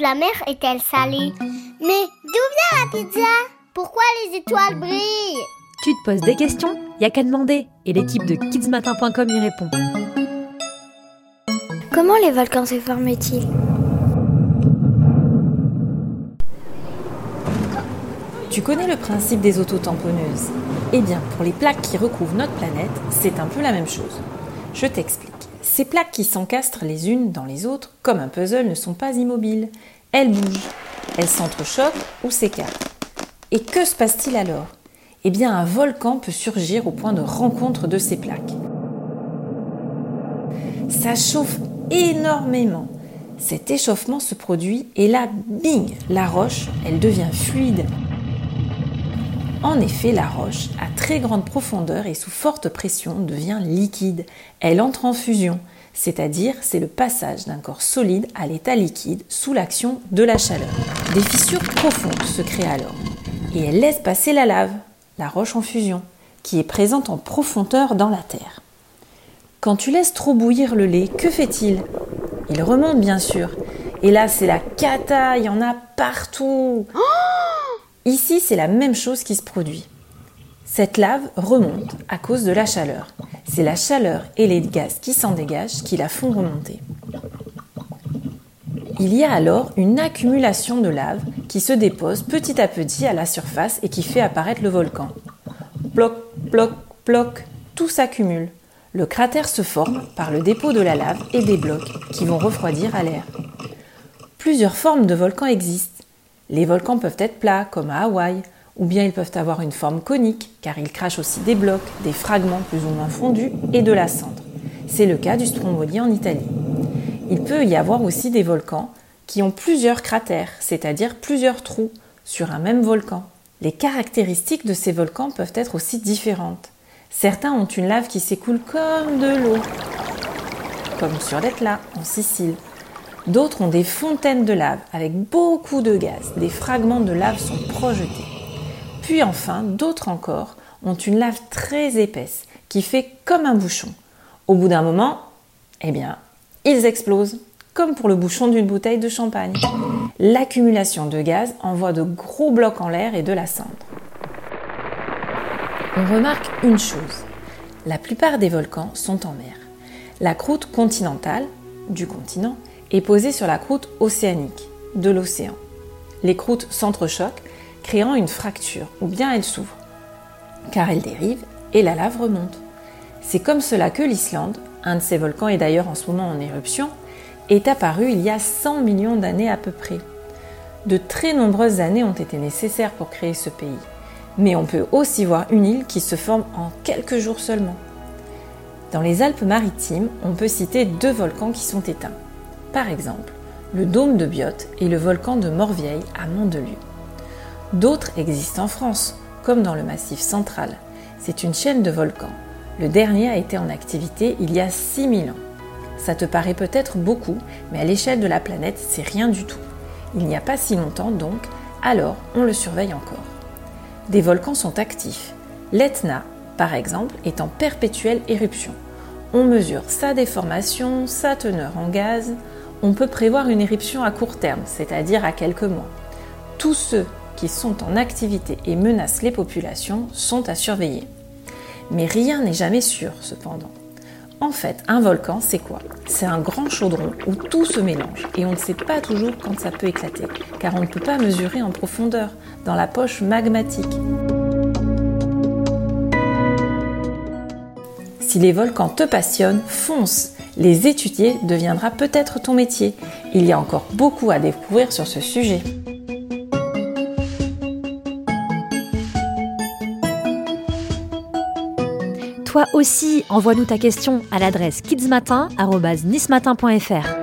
de la mer est-elle salée Mais d'où vient la pizza? Pourquoi les étoiles brillent? Tu te poses des questions? Y a qu'à demander et l'équipe de kidsmatin.com y répond. Comment les volcans se forment-ils? Tu connais le principe des autotamponneuses? Eh bien, pour les plaques qui recouvrent notre planète, c'est un peu la même chose. Je t'explique. Ces plaques qui s'encastrent les unes dans les autres, comme un puzzle, ne sont pas immobiles. Elles bougent, elles s'entrechoquent ou s'écartent. Et que se passe-t-il alors? Eh bien, un volcan peut surgir au point de rencontre de ces plaques. Ça chauffe énormément. Cet échauffement se produit et là, bing, la roche, elle devient fluide. En effet, la roche, à très grande profondeur et sous forte pression, devient liquide. Elle entre en fusion, c'est-à-dire c'est le passage d'un corps solide à l'état liquide sous l'action de la chaleur. Des fissures profondes se créent alors, et elle laisse passer la lave, la roche en fusion, qui est présente en profondeur dans la terre. Quand tu laisses trop bouillir le lait, que fait-il? Il remonte bien sûr. Et là, c'est la cata, il y en a partout. Oh Ici, c'est la même chose qui se produit. Cette lave remonte à cause de la chaleur. C'est la chaleur et les gaz qui s'en dégagent qui la font remonter. Il y a alors une accumulation de lave qui se dépose petit à petit à la surface et qui fait apparaître le volcan. Bloc, bloc, bloc, tout s'accumule. Le cratère se forme par le dépôt de la lave et des blocs qui vont refroidir à l'air. Plusieurs formes de volcans existent. Les volcans peuvent être plats, comme à Hawaï, ou bien ils peuvent avoir une forme conique, car ils crachent aussi des blocs, des fragments plus ou moins fondus et de la cendre. C'est le cas du Stromboli en Italie. Il peut y avoir aussi des volcans qui ont plusieurs cratères, c'est-à-dire plusieurs trous, sur un même volcan. Les caractéristiques de ces volcans peuvent être aussi différentes. Certains ont une lave qui s'écoule comme de l'eau, comme sur l'Etla en Sicile, D'autres ont des fontaines de lave avec beaucoup de gaz. Des fragments de lave sont projetés. Puis enfin, d'autres encore ont une lave très épaisse qui fait comme un bouchon. Au bout d'un moment, eh bien, ils explosent, comme pour le bouchon d'une bouteille de champagne. L'accumulation de gaz envoie de gros blocs en l'air et de la cendre. On remarque une chose. La plupart des volcans sont en mer. La croûte continentale du continent est posée sur la croûte océanique de l'océan. Les croûtes s'entrechoquent, créant une fracture, ou bien elles s'ouvrent, car elles dérivent et la lave remonte. C'est comme cela que l'Islande, un de ces volcans est d'ailleurs en ce moment en éruption, est apparu il y a 100 millions d'années à peu près. De très nombreuses années ont été nécessaires pour créer ce pays, mais on peut aussi voir une île qui se forme en quelques jours seulement. Dans les Alpes-Maritimes, on peut citer deux volcans qui sont éteints. Par exemple, le dôme de Biote et le volcan de Morvieille à Mandelieu. D'autres existent en France, comme dans le Massif central. C'est une chaîne de volcans. Le dernier a été en activité il y a 6000 ans. Ça te paraît peut-être beaucoup, mais à l'échelle de la planète, c'est rien du tout. Il n'y a pas si longtemps donc, alors on le surveille encore. Des volcans sont actifs. L'Etna, par exemple, est en perpétuelle éruption. On mesure sa déformation, sa teneur en gaz, on peut prévoir une éruption à court terme, c'est-à-dire à quelques mois. Tous ceux qui sont en activité et menacent les populations sont à surveiller. Mais rien n'est jamais sûr, cependant. En fait, un volcan, c'est quoi? C'est un grand chaudron où tout se mélange et on ne sait pas toujours quand ça peut éclater, car on ne peut pas mesurer en profondeur, dans la poche magmatique. Si les volcans te passionnent, fonce les étudier deviendra peut-être ton métier. Il y a encore beaucoup à découvrir sur ce sujet. Toi aussi, envoie-nous ta question à l'adresse kidsmatin.nismatin.fr.